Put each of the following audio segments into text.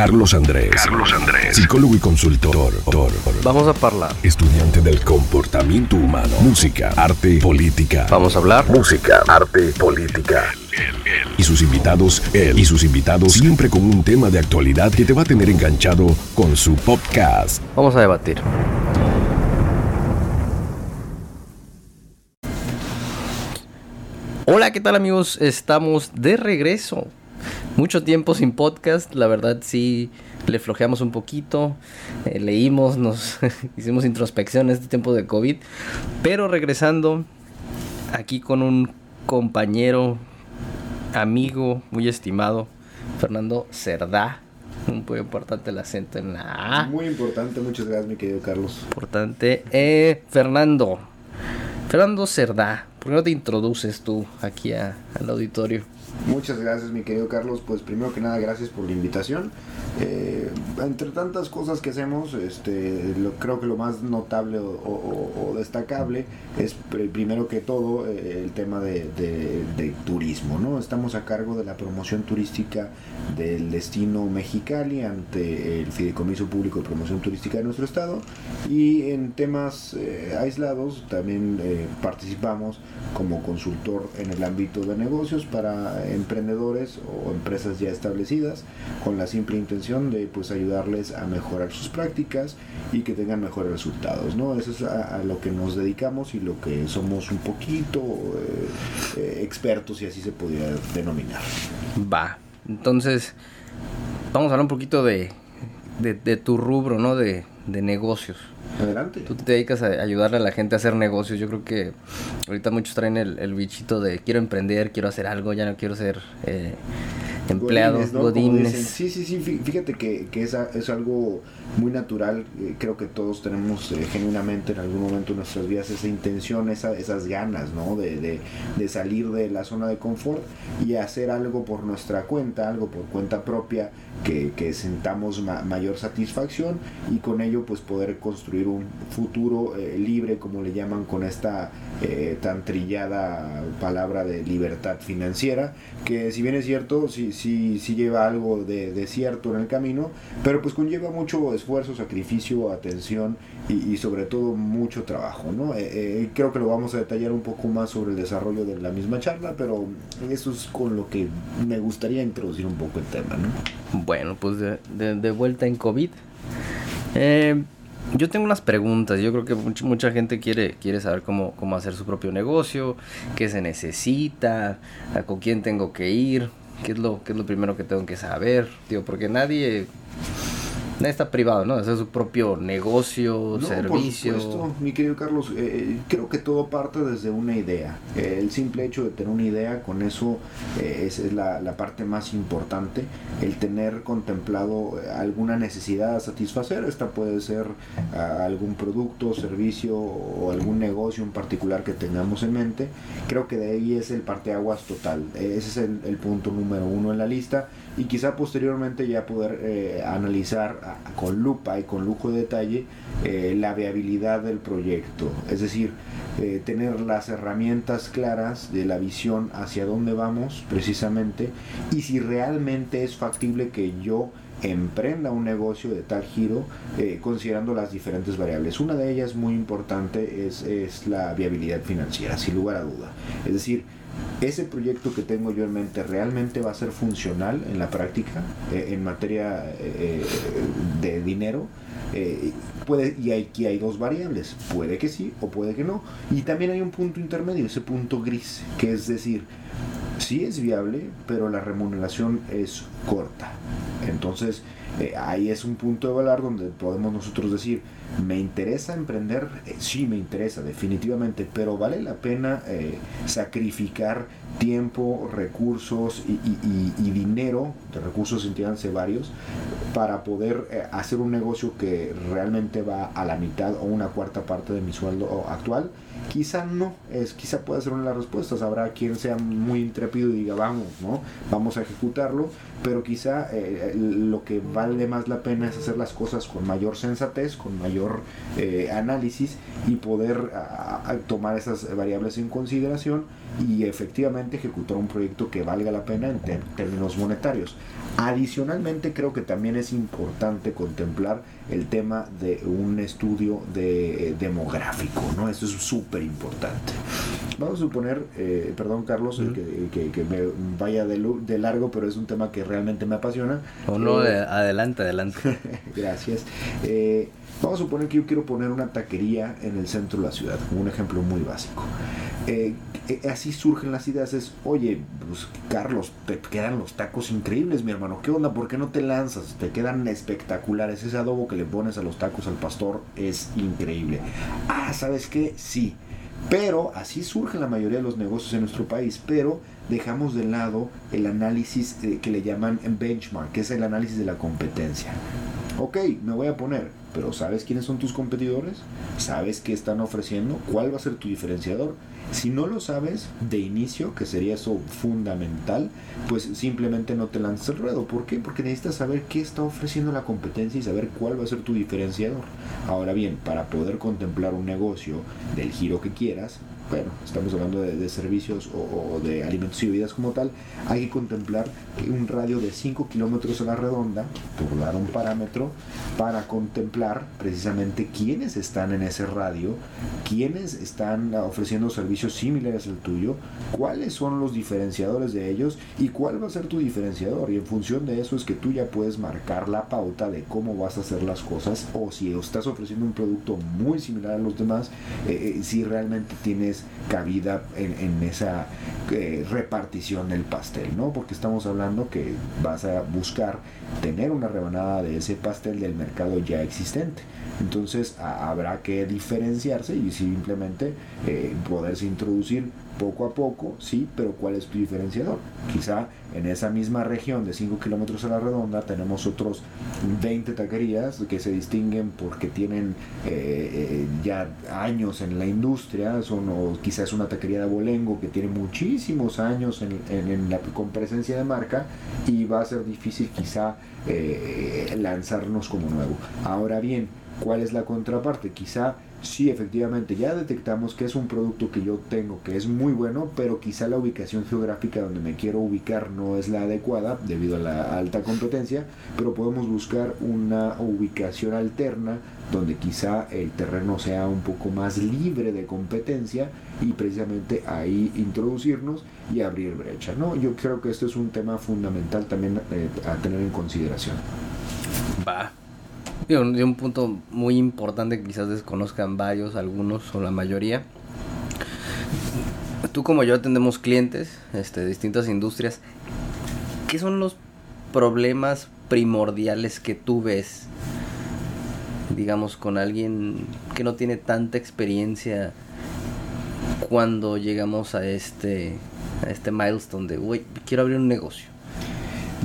Carlos Andrés. Carlos Andrés. Psicólogo y consultor. Vamos a hablar. Estudiante del comportamiento humano. Música, arte, política. Vamos a hablar. Música, arte, política. Y sus invitados, él y sus invitados, siempre con un tema de actualidad que te va a tener enganchado con su podcast. Vamos a debatir. Hola, ¿qué tal amigos? Estamos de regreso. Mucho tiempo sin podcast, la verdad sí le flojeamos un poquito, eh, leímos, nos hicimos introspección en este tiempo de COVID, pero regresando aquí con un compañero, amigo, muy estimado, Fernando Cerdá. Muy importante el acento en la A. Muy importante, muchas gracias mi querido Carlos. Importante. Eh, Fernando. Fernando Cerdá, ¿por qué no te introduces tú aquí al auditorio? Muchas gracias, mi querido Carlos. Pues primero que nada, gracias por la invitación. Eh, entre tantas cosas que hacemos, este, lo, creo que lo más notable o, destacable es primero que todo eh, el tema de, turismo. ¿no? Estamos a cargo de la promoción turística del destino Mexicali ante el Fideicomiso Público de Promoción Turística de nuestro estado y en temas eh, aislados también participamos como consultor en el ámbito de negocios para emprendedores o empresas ya establecidas con la simple intención de pues ayudarles a mejorar sus prácticas y que tengan mejores resultados, ¿no? Eso es a, lo que nos dedicamos y lo que somos un poquito eh, eh, expertos, si así se podría denominar. Va, entonces vamos a hablar un poquito de, de, tu rubro, ¿no? De, de negocios. Adelante. Tú te dedicas a ayudarle a la gente a hacer negocios. Yo creo que ahorita muchos traen el, bichito de quiero emprender, quiero hacer algo, ya no quiero ser eh, empleado, godines. Sí, sí, sí. Fíjate que, que es, es algo muy natural. Eh, creo que todos tenemos eh, genuinamente en algún momento de nuestras vidas esa intención, esa, esas ganas, ¿no? De, de, de, salir de la zona de confort y hacer algo por nuestra cuenta, algo por cuenta propia, que, que sentamos mayor satisfacción y con ello pues poder construir un futuro eh, libre, como le llaman con esta eh, tan trillada palabra de libertad financiera, que si bien es cierto, sí, sí, sí lleva algo de, de cierto en el camino, pero pues conlleva mucho esfuerzo, sacrificio, atención y, sobre todo mucho trabajo. ¿no? Eh, creo que lo vamos a detallar un poco más sobre el desarrollo de la misma charla, pero eso es con lo que me gustaría introducir un poco el tema. ¿no? Bueno, pues de, de vuelta en COVID. Eh, yo tengo unas preguntas. Yo creo que mucha, gente quiere, quiere saber cómo, cómo hacer su propio negocio, qué se necesita, con quién tengo que ir, qué es lo, qué es lo primero que tengo que saber, tío, porque nadie está privado, ¿no? Hacer su propio negocio, no, servicio. Por supuesto, mi querido Carlos, eh, eh, creo que todo parte desde una idea. Eh, el simple hecho de tener una idea, con eso es, es la, la, parte más importante. El tener contemplado alguna necesidad a satisfacer, esta puede ser algún producto, servicio o algún negocio en particular que tengamos en mente. Creo que de ahí es el parteaguas total. Ese es el, el punto número uno en la lista y quizá posteriormente ya poder analizar con lupa y con lujo de detalle eh, la viabilidad del proyecto. Es decir, eh, tener las herramientas claras de la visión hacia dónde vamos precisamente y si realmente es factible que yo emprenda un negocio de tal giro eh, considerando las diferentes variables. Una de ellas muy importante es, es la viabilidad financiera, sin lugar a duda. Es decir, ese proyecto que tengo yo en mente realmente va a ser funcional en la práctica eh, en materia eh, de dinero eh, puede y aquí hay dos variables puede que sí o puede que no. Y también hay un punto intermedio ese punto gris que es decir sí es viable pero la remuneración es corta entonces ahí es un punto de valor donde podemos nosotros decir ¿Me interesa emprender? Eh, sí, me interesa, definitivamente, pero vale la pena eh, sacrificar tiempo, recursos y, dinero, de recursos entiéndanse varios, para poder eh, hacer un negocio que realmente va a la mitad o una cuarta parte de mi sueldo actual. Quizá no, es, quizá pueda ser una de las respuestas. Habrá quien sea muy intrépido y diga, vamos, ¿no? Vamos a ejecutarlo, pero quizá lo que vale más la pena es hacer las cosas con mayor sensatez, con mayor eh, análisis y poder tomar esas variables en consideración y efectivamente ejecutar un proyecto que valga la pena en términos monetarios. Adicionalmente creo que también es importante contemplar el tema de un estudio de, eh, demográfico, ¿no? Eso es súper importante. Vamos a suponer, eh, perdón Carlos, que, que, me vaya de, de, largo, pero es un tema que realmente me apasiona. O no, eh, adelante, adelante. Gracias. Vamos a suponer que yo quiero poner una taquería en el centro de la ciudad, un ejemplo muy básico. así surgen las ideas, es, oye, pues Carlos, te quedan los tacos increíbles, mi hermano, ¿qué onda? ¿Por qué no te lanzas? Te quedan espectaculares, ese adobo que le pones a los tacos al pastor es increíble. Ah, ¿sabes qué? Sí. Pero así surgen la mayoría de los negocios en nuestro país, pero dejamos de lado el análisis que le llaman benchmark, que es el análisis de la competencia. Ok, me voy a poner, pero ¿sabes quiénes son tus competidores? ¿Sabes qué están ofreciendo? ¿Cuál va a ser tu diferenciador? Si no lo sabes de inicio, que sería eso fundamental, pues simplemente no te lances el ruedo. ¿Por qué? Porque necesitas saber qué está ofreciendo la competencia y saber cuál va a ser tu diferenciador. Ahora bien, para poder contemplar un negocio del giro que quieras, bueno, estamos hablando de, servicios o, de alimentos y bebidas como tal, hay que contemplar un radio de 5 kilómetros a la redonda, por dar un parámetro, para contemplar precisamente quiénes están en ese radio, quiénes están ofreciendo servicios similares al tuyo, cuáles son los diferenciadores de ellos y cuál va a ser tu diferenciador. Y en función de eso es que tú ya puedes marcar la pauta de cómo vas a hacer las cosas o si estás ofreciendo un producto muy similar a los demás, eh, eh, si realmente tienes cabida en, esa eh, repartición del pastel, ¿no? Porque estamos hablando que vas a buscar tener una rebanada de ese pastel del mercado ya existente. Entonces habrá que diferenciarse y simplemente eh, poderse introducir poco a poco, sí, pero ¿cuál es tu diferenciador? Quizá en esa misma región de 5 kilómetros a la redonda tenemos otros 20 taquerías que se distinguen porque tienen eh, eh, ya años en la industria, son, o quizás una taquería de abolengo que tiene muchísimos años en, con presencia de marca y va a ser difícil quizá eh, lanzarnos como nuevo. Ahora bien, ¿cuál es la contraparte? Quizá sí, efectivamente, ya detectamos que es un producto que yo tengo que es muy bueno, pero quizá la ubicación geográfica donde me quiero ubicar no es la adecuada debido a la alta competencia, pero podemos buscar una ubicación alterna donde quizá el terreno sea un poco más libre de competencia y precisamente ahí introducirnos y abrir brecha. ¿no? Yo creo que esto es un tema fundamental también eh, a tener en consideración. Va, de un, punto muy importante que quizás desconozcan varios, algunos o la mayoría. Tú como yo atendemos clientes este, de distintas industrias. ¿Qué son los problemas primordiales que tú ves, digamos, con alguien que no tiene tanta experiencia cuando llegamos a este, a este milestone de, uy, quiero abrir un negocio?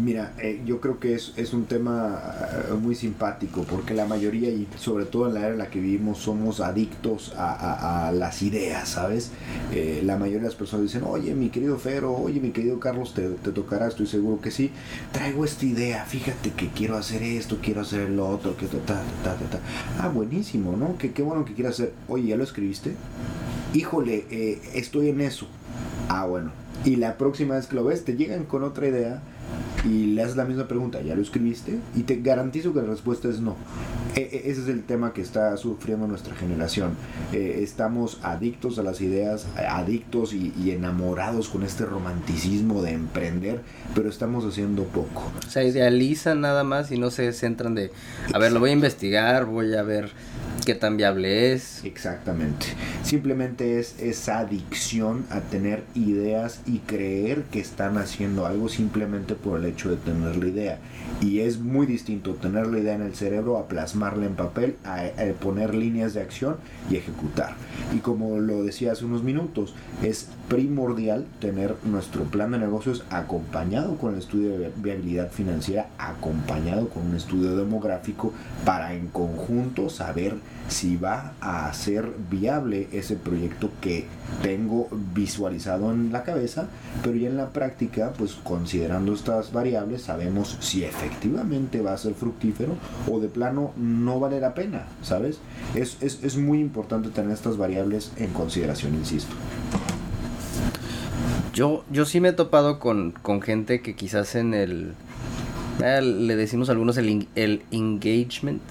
Mira, eh, yo creo que es, es un tema eh, muy simpático porque la mayoría y sobre todo en la era en la que vivimos somos adictos a, las ideas, ¿sabes? Eh, la mayoría de las personas dicen, oye mi querido Fero, oye mi querido Carlos, te, te, tocará, estoy seguro que sí, traigo esta idea, fíjate que quiero hacer esto, quiero hacer lo otro, que ta, ta, ta, ta, Ah, buenísimo, ¿no? Que qué bueno que quieras hacer. Oye, ¿ya lo escribiste? Híjole, estoy en eso. Ah, bueno. Y la próxima vez que lo ves, te llegan con otra idea y le haces la misma pregunta, ¿ya lo escribiste? Y te garantizo que la respuesta es no. E, e, ese es el tema que está sufriendo nuestra generación. Eh, estamos adictos a las ideas, adictos y, enamorados con este romanticismo de emprender, pero estamos haciendo poco. O sea, idealizan nada más y no se centran de, a ver, lo voy a investigar, voy a ver qué tan viable es. Exactamente. Simplemente es esa adicción a tener ideas y creer que están haciendo algo simplemente por el hecho de tener la idea. Y es muy distinto tener la idea en el cerebro a plasmarla en papel, a, poner líneas de acción y ejecutar. Y como lo decía hace unos minutos, es primordial tener nuestro plan de negocios acompañado con el estudio de viabilidad financiera, acompañado con un estudio demográfico para en conjunto saber si va a ser viable ese proyecto que tengo visualizado en la cabeza, pero ya en la práctica, pues considerando estas variables, sabemos si efectivamente va a ser fructífero o de plano no vale la pena, ¿sabes? Es, es muy importante tener estas variables en consideración, insisto. Yo, yo sí me he topado con, con gente que quizás en el... eh, le decimos a algunos el, el engagement,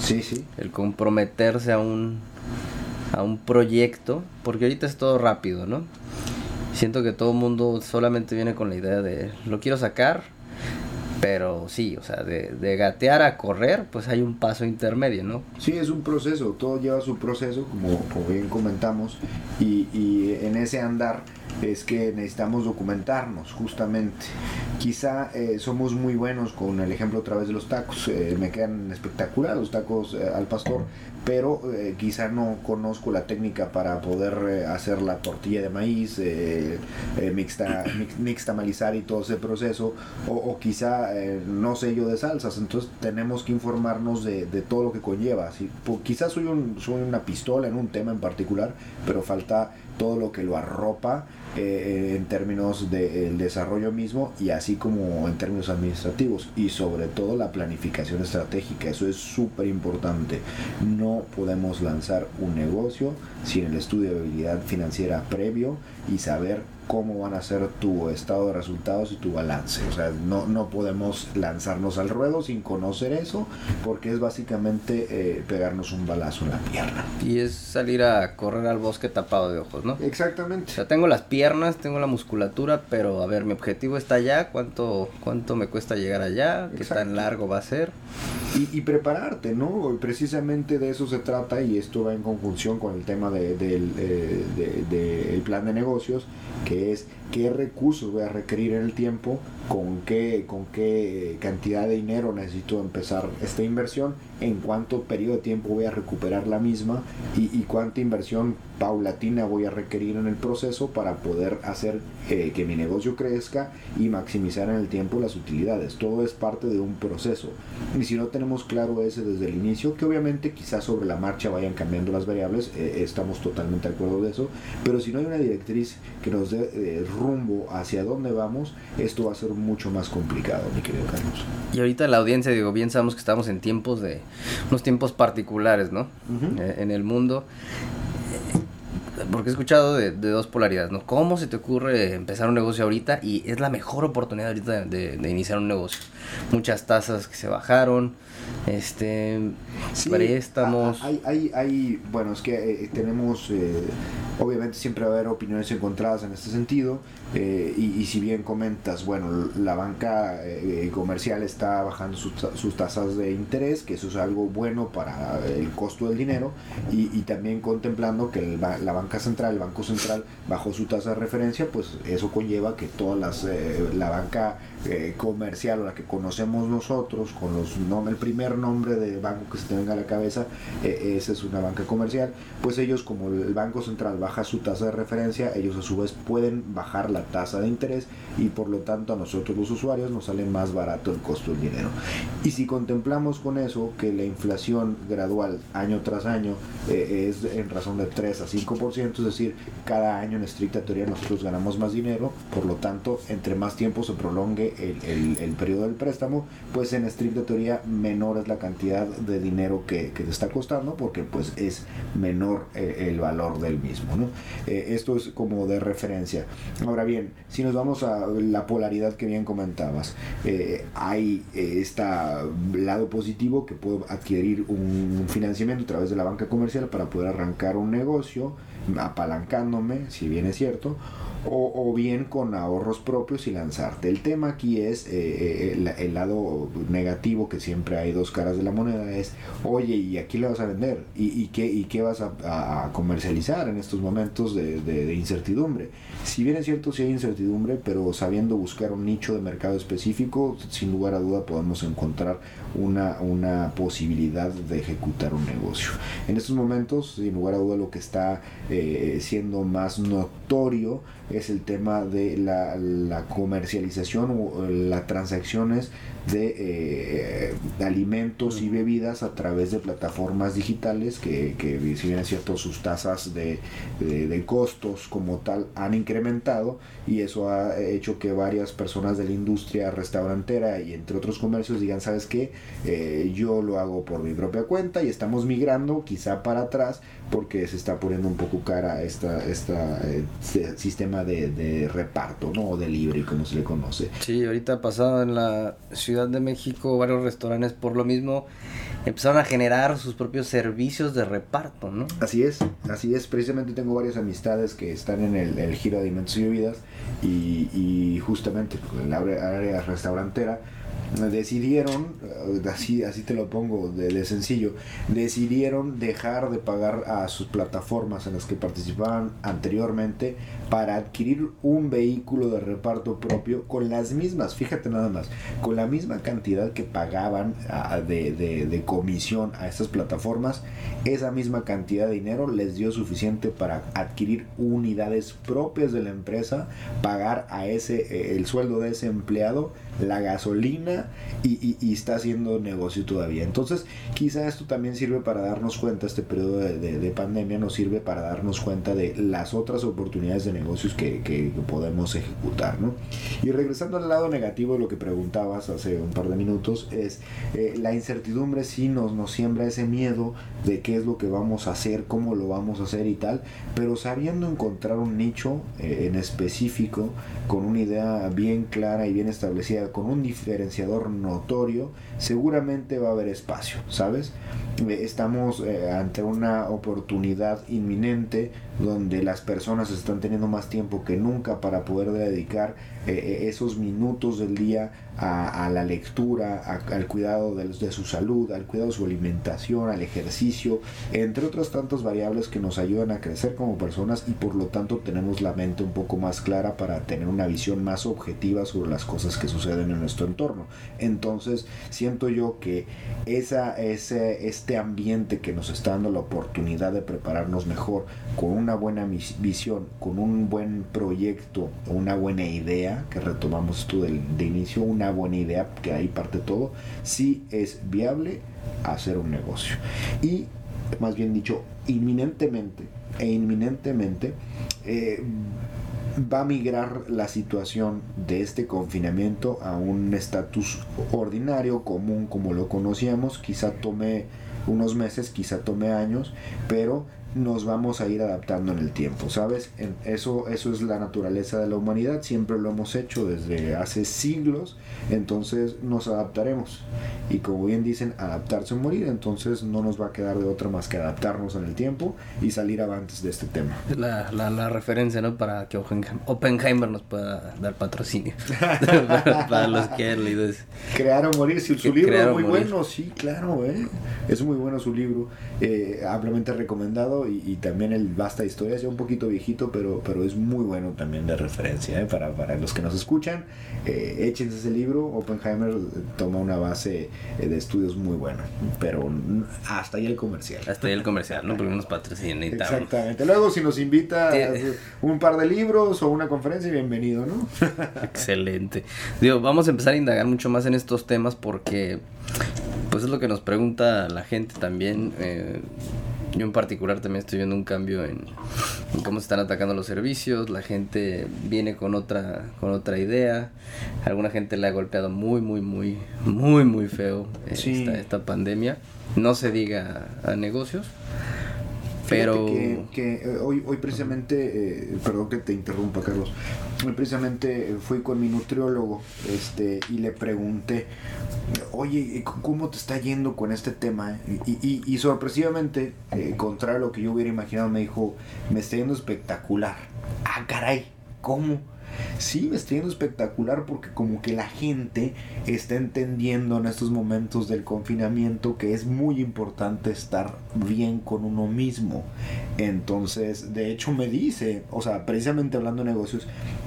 Sí, sí. el comprometerse a un, a un proyecto, porque ahorita es todo rápido, ¿no? Siento que todo el mundo solamente viene con la idea de lo quiero sacar, pero sí, o sea, de, de gatear a correr, pues hay un paso intermedio, ¿no? Sí, es un proceso, todo lleva su proceso, como, como bien comentamos, y, y en ese andar es que necesitamos documentarnos, justamente. Quizá eh, somos muy buenos con el ejemplo otra vez de los tacos, eh, me quedan espectacular los tacos eh, al pastor, pero eh, quizá no conozco la técnica para poder eh, hacer la tortilla de maíz, eh, mixta, mix, mixtamalizar y todo ese proceso, o, o quizá no sé yo de salsas, entonces tenemos que informarnos de, de todo lo que conlleva. Si, po- quizás soy, un, soy una pistola en un tema en particular, pero falta todo lo que lo arropa eh, en términos del desarrollo mismo y así como en términos administrativos y sobre todo la planificación estratégica. Eso es súper importante. No podemos lanzar un negocio sin el estudio de habilidad financiera previo y saber cómo van a ser tu estado de resultados y tu balance. O sea, no, no podemos lanzarnos al ruedo sin conocer eso porque es básicamente eh, pegarnos un balazo en la pierna. Y es salir a correr al bosque tapado de ojos, ¿no? O Exactamente. sea, tengo las piernas, tengo la musculatura, pero a ver, mi objetivo está allá, ¿cuánto, cuánto me cuesta llegar allá? ¿Qué Exacto. tan largo va a ser? Y, y prepararte, ¿no? Precisamente de eso se trata y esto va en conjunción con el tema de- del eh, de- de- el plan de negocios, es qué recursos voy a requerir en el tiempo, con qué, con qué cantidad de dinero necesito empezar esta inversión, en cuánto periodo de tiempo voy a recuperar la misma y, y cuánta inversión paulatina voy a requerir en el proceso para poder hacer eh, que mi negocio crezca y maximizar en el tiempo las utilidades. Todo es parte de un proceso. Y si no tenemos claro ese desde el inicio, que obviamente quizás sobre la marcha vayan cambiando las variables, eh, estamos totalmente de acuerdo de eso, pero si no hay una directriz que nos dé eh, rumbo hacia dónde vamos, esto va a ser mucho más complicado, mi querido Carlos. Y ahorita la audiencia, digo, bien sabemos que estamos en tiempos de, unos tiempos particulares, ¿no? Eh, en el mundo. Eh, Porque he escuchado de, de dos polaridades, ¿no? ¿Cómo se te ocurre empezar un negocio ahorita? Y es la mejor oportunidad ahorita de, de- iniciar un negocio. Muchas tasas que se bajaron, este, préstamos. a- a- Hay, hay, hay- bueno, es que eh, tenemos, eh, obviamente siempre va a haber opiniones encontradas en este sentido, eh, y, y si bien comentas, bueno, la banca eh, comercial está bajando sus, sus tasas de interés, que eso es algo bueno para el costo del dinero, y, y también contemplando que el la banca central, el Banco Central, bajó su tasa de referencia, pues eso conlleva que todas las, eh, la banca eh, comercial o la que conocemos nosotros, con los nom- el primer nombre de banco que se te venga a la cabeza, eh, esa es una banca comercial, pues ellos como el Banco Central baja su tasa de referencia, ellos a su vez pueden bajar la tasa de interés y por lo tanto a nosotros los usuarios nos sale más barato el costo del dinero. Y si contemplamos con eso que la inflación gradual año tras año eh, es en razón de 3 a 5%, es decir, cada año en estricta teoría nosotros ganamos más dinero, por lo tanto, entre más tiempo se prolongue el, el- periodo del préstamo, pues en estricta teoría menor es la cantidad de dinero que, que te está costando, porque pues es menor eh, el valor del mismo. ¿no? Eh, esto es como de referencia. Ahora bien, si nos vamos a la polaridad que bien comentabas, eh, hay este lado positivo que puedo adquirir un financiamiento a través de la banca comercial para poder arrancar un negocio, apalancándome, si bien es cierto, o, bien con ahorros propios y lanzarte. El tema aquí es eh, eh, el, lado negativo, que siempre hay dos caras de la moneda, es, oye, ¿y aquí le vas a vender? ¿Y, qué, y qué vas a, comercializar en estos momentos de, incertidumbre? Si bien es cierto, si hay incertidumbre, pero sabiendo buscar un nicho de mercado específico, sin lugar a duda podemos encontrar una, una posibilidad de ejecutar un negocio. En estos momentos, sin lugar a duda, lo que está eh, siendo más notorio es el tema de la, la comercialización o eh, las transacciones de eh, alimentos y bebidas a través de plataformas digitales que, que si bien es cierto sus tasas de, de- de costos como tal han incrementado y eso ha hecho que varias personas de la industria restaurantera y entre otros comercios digan sabes qué Eh, yo lo hago por mi propia cuenta y estamos migrando quizá para atrás porque se está poniendo un poco cara esta, esta se- sistema tema de, de reparto, ¿no? O delivery, como se le conoce. Sí, ahorita pasado en la Ciudad de México varios restaurantes por lo mismo empezaron a generar sus propios servicios de reparto, ¿no? Así es, así es. Precisamente tengo varias amistades que están en el, giro de alimentos y bebidas y, y justamente en la área restaurantera decidieron, eh, así, así te lo pongo de, sencillo, decidieron dejar de pagar a sus plataformas en las que participaban anteriormente para adquirir un vehículo de reparto propio con las mismas, fíjate nada más, con la misma cantidad que pagaban a, de, de, de, comisión a estas plataformas, esa misma cantidad de dinero les dio suficiente para adquirir unidades propias de la empresa, pagar a ese eh, el sueldo de ese empleado, la gasolina y, y, y, está haciendo negocio todavía. Entonces, quizá esto también sirve para darnos cuenta, este periodo de, de, de, pandemia nos sirve para darnos cuenta de las otras oportunidades de negocios que, que, que, podemos ejecutar, ¿no? Y regresando al lado negativo de lo que preguntabas hace un par de minutos, es eh, la incertidumbre sí nos, nos siembra ese miedo de qué es lo que vamos a hacer, cómo lo vamos a hacer y tal, pero sabiendo encontrar un nicho eh, en específico, con una idea bien clara y bien establecida, con un diferenciador notorio, seguramente va a haber espacio, ¿sabes? Estamos eh, ante una oportunidad inminente donde las personas están teniendo más tiempo que nunca para poder dedicar eh, esos minutos del día a, la lectura, al cuidado de, su salud, al cuidado de su alimentación, al ejercicio, entre otras tantas variables que nos ayudan a crecer como personas y por lo tanto tenemos la mente un poco más clara para tener una visión más objetiva sobre las cosas que suceden en nuestro entorno. Entonces, siento yo que esa, ese, este ambiente que nos está dando la oportunidad de prepararnos mejor, con una buena visión, con un buen proyecto, una buena idea, que retomamos esto de, de inicio, una buena idea, que ahí parte todo, sí es viable hacer un negocio. Y, más bien dicho, inminentemente, e inminentemente, eh, va a migrar la situación de este confinamiento a un estatus ordinario, común, como lo conocíamos. Quizá tome unos meses, quizá tome años, pero nos vamos a ir adaptando en el tiempo, ¿sabes? Eso, eso es la naturaleza de la humanidad, siempre lo hemos hecho desde hace siglos, entonces nos adaptaremos. Y como bien dicen, adaptarse o morir, entonces no nos va a quedar de otra más que adaptarnos en el tiempo y salir avantes de este tema. La, la, la referencia, ¿no? Para que Oppenheimer nos pueda dar patrocinio. para los que han leído eso. Crear o morir, si su libro es muy bueno, sí, claro, ¿eh? Es muy bueno su libro, eh, ampliamente recomendado y, y, también el Basta Historia, ya un poquito viejito, pero, pero es muy bueno también de referencia ¿eh? para, para los que nos escuchan. Eh, échense ese libro, Oppenheimer toma una base eh, de estudios muy buena, pero hasta ahí el comercial. Hasta ahí el comercial, ¿no? Porque nos patrocinan y tal. Exactamente. Luego, si nos invita a un par de libros o una conferencia, bienvenido, ¿no? Excelente. Digo, vamos a empezar a indagar mucho más en estos temas porque, pues es lo que nos pregunta la gente también. Eh, yo en particular también estoy viendo un cambio en, en, cómo se están atacando los servicios, la gente viene con otra, con otra idea, alguna gente le ha golpeado muy, muy, muy, muy, muy feo sí. esta, esta pandemia, no se diga a negocios. Pero... Que, que eh, hoy, hoy precisamente, eh, perdón que te interrumpa Carlos, precisamente fui con mi nutriólogo este, y le pregunté, oye, ¿cómo te está yendo con este tema? Y, sorpresivamente, eh, contrario a lo que yo hubiera imaginado, me dijo, me está yendo espectacular. Ah, caray, ¿cómo? Sí, me está yendo espectacular porque como que la gente está entendiendo en estos momentos del confinamiento que es muy importante estar bien con uno mismo. Entonces, de hecho me dice, o sea, precisamente hablando de negocios,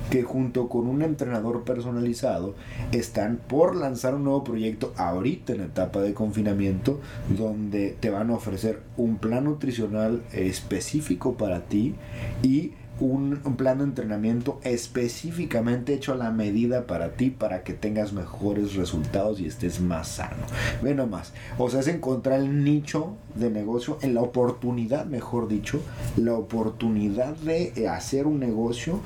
que junto con un entrenador personalizado están por lanzar un nuevo proyecto ahorita en etapa de confinamiento donde te van a ofrecer un plan nutricional específico para ti y un, plan de entrenamiento específicamente hecho a la medida para ti para que tengas mejores resultados y estés más sano. Ve nomás. O sea, es encontrar el nicho de negocio, en la oportunidad, mejor dicho, la oportunidad de hacer un negocio,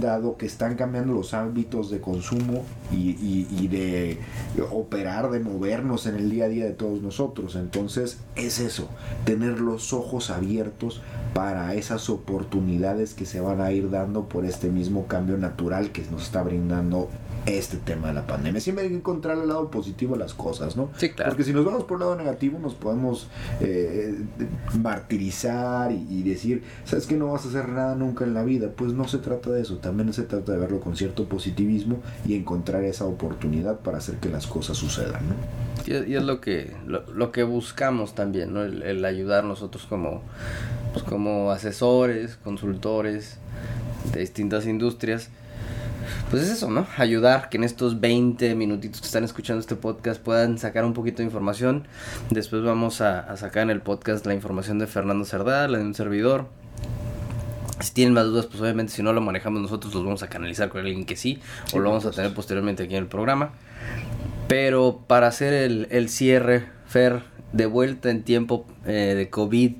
dado que están cambiando los hábitos de consumo y de operar, de movernos en el día a día de todos nosotros. Entonces, es eso, tener los ojos abiertos para esas oportunidades que se van a ir dando por este mismo cambio natural que nos está brindando este tema de la pandemia. Siempre hay que encontrar el lado positivo de las cosas, ¿no? Sí, claro. Porque si nos vamos por el lado negativo nos podemos eh, martirizar y, y, decir, ¿sabes que no vas a hacer nada nunca en la vida? Pues no se trata de eso, también se trata de verlo con cierto positivismo y encontrar esa oportunidad para hacer que las cosas sucedan, ¿no? Y, y es lo que, lo, lo, que buscamos también, ¿no? El, el ayudar nosotros como, pues como asesores, consultores de distintas industrias pues es eso, ¿no? Ayudar que en estos 20 minutitos que están escuchando este podcast puedan sacar un poquito de información. Después vamos a, a sacar en el podcast la información de Fernando Cerdá, la de un servidor. Si tienen más dudas, pues obviamente si no lo manejamos nosotros, los vamos a canalizar con alguien que sí, sí o lo vamos a tener posteriormente aquí en el programa. Pero para hacer el, el cierre, Fer, de vuelta en tiempo eh, de COVID,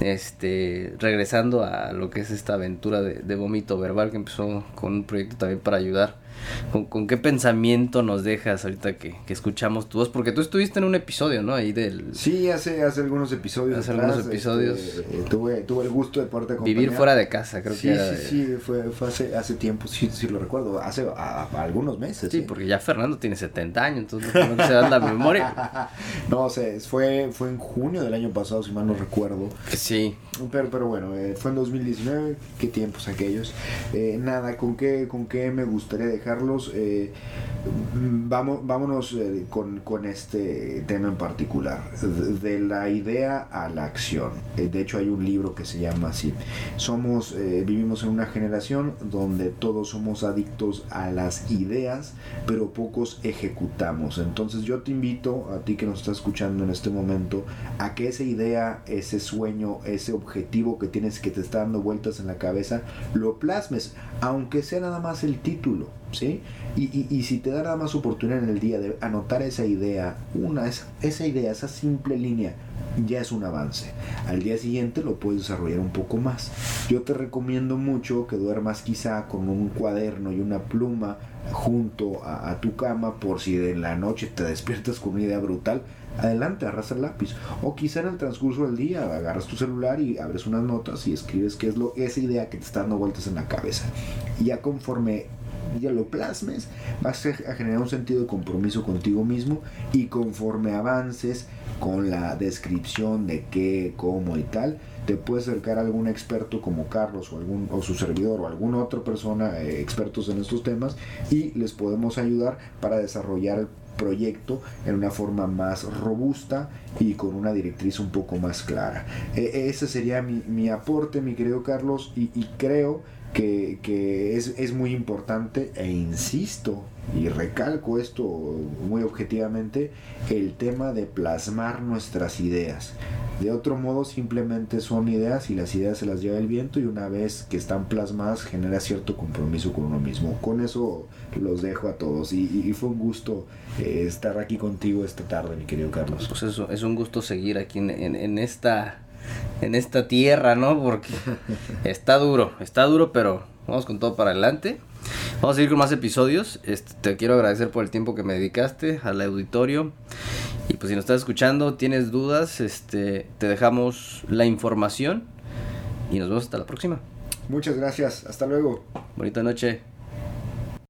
este regresando a lo que es esta aventura de, de vómito verbal que empezó con un proyecto también para ayudar ¿Con, ¿Con, qué pensamiento nos dejas ahorita que, que, escuchamos tu voz? Porque tú estuviste en un episodio, ¿no? Ahí del... Sí, hace, hace algunos episodios. Hace atrás, algunos episodios. Este, tuve, tuve el gusto de poderte acompañar. Vivir fuera de casa, creo sí, que era. Sí, sí, fue, fue hace, hace tiempo, sí, sí lo recuerdo, hace a, a algunos meses. Sí, ¿eh? porque ya Fernando tiene 70 años, entonces no se da la memoria. no, o sea, fue, fue en junio del año pasado, si mal no recuerdo. Sí. Pero, pero bueno, eh, fue en 2019, qué tiempos aquellos. Eh, nada, ¿con qué, ¿con qué me gustaría dejarlos? Eh, vamos, vámonos eh, con, con, este tema en particular, de, la idea a la acción. Eh, de hecho hay un libro que se llama así. Somos, vivimos en una generación donde todos somos adictos a las ideas, pero pocos ejecutamos. Entonces yo te invito a ti que nos estás escuchando en este momento a que esa idea, ese sueño, ese objetivo que tienes que te está dando vueltas en la cabeza, lo plasmes, aunque sea nada más el título. ¿Sí? Y, y, si te da nada más oportunidad en el día de anotar esa idea, una, esa, esa idea, esa simple línea, ya es un avance. Al día siguiente lo puedes desarrollar un poco más. Yo te recomiendo mucho que duermas quizá con un cuaderno y una pluma junto a, tu cama por si de la noche te despiertas con una idea brutal. Adelante, arrasa el lápiz. O quizá en el transcurso del día agarras tu celular y abres unas notas y escribes qué es lo, esa idea que te está dando vueltas en la cabeza. Ya conforme ya lo plasmes, vas a generar un sentido de compromiso contigo mismo y conforme avances con la descripción de qué, cómo y tal, te puedes acercar a algún experto como Carlos o, algún, o su servidor o alguna otra persona eh, expertos en estos temas y les podemos ayudar para desarrollar el proyecto en una forma más robusta y con una directriz un poco más clara. E ese sería mi, mi, aporte, mi querido Carlos, y, y creo que, es, es, muy importante e insisto y recalco esto muy objetivamente, el tema de plasmar nuestras ideas. De otro modo simplemente son ideas y las ideas se las lleva el viento y una vez que están plasmadas genera cierto compromiso con uno mismo. Con eso los dejo a todos y, fue un gusto eh, estar aquí contigo esta tarde, mi querido Carlos. Pues eso, es un gusto seguir aquí en, en esta en esta tierra, ¿no? Porque está duro, está duro, pero vamos con todo para adelante. Vamos a seguir con más episodios. Este, te quiero agradecer por el tiempo que me dedicaste al auditorio. Y pues si nos estás escuchando, tienes dudas, este, te dejamos la información y nos vemos hasta la próxima. Muchas gracias, hasta luego. Bonita noche.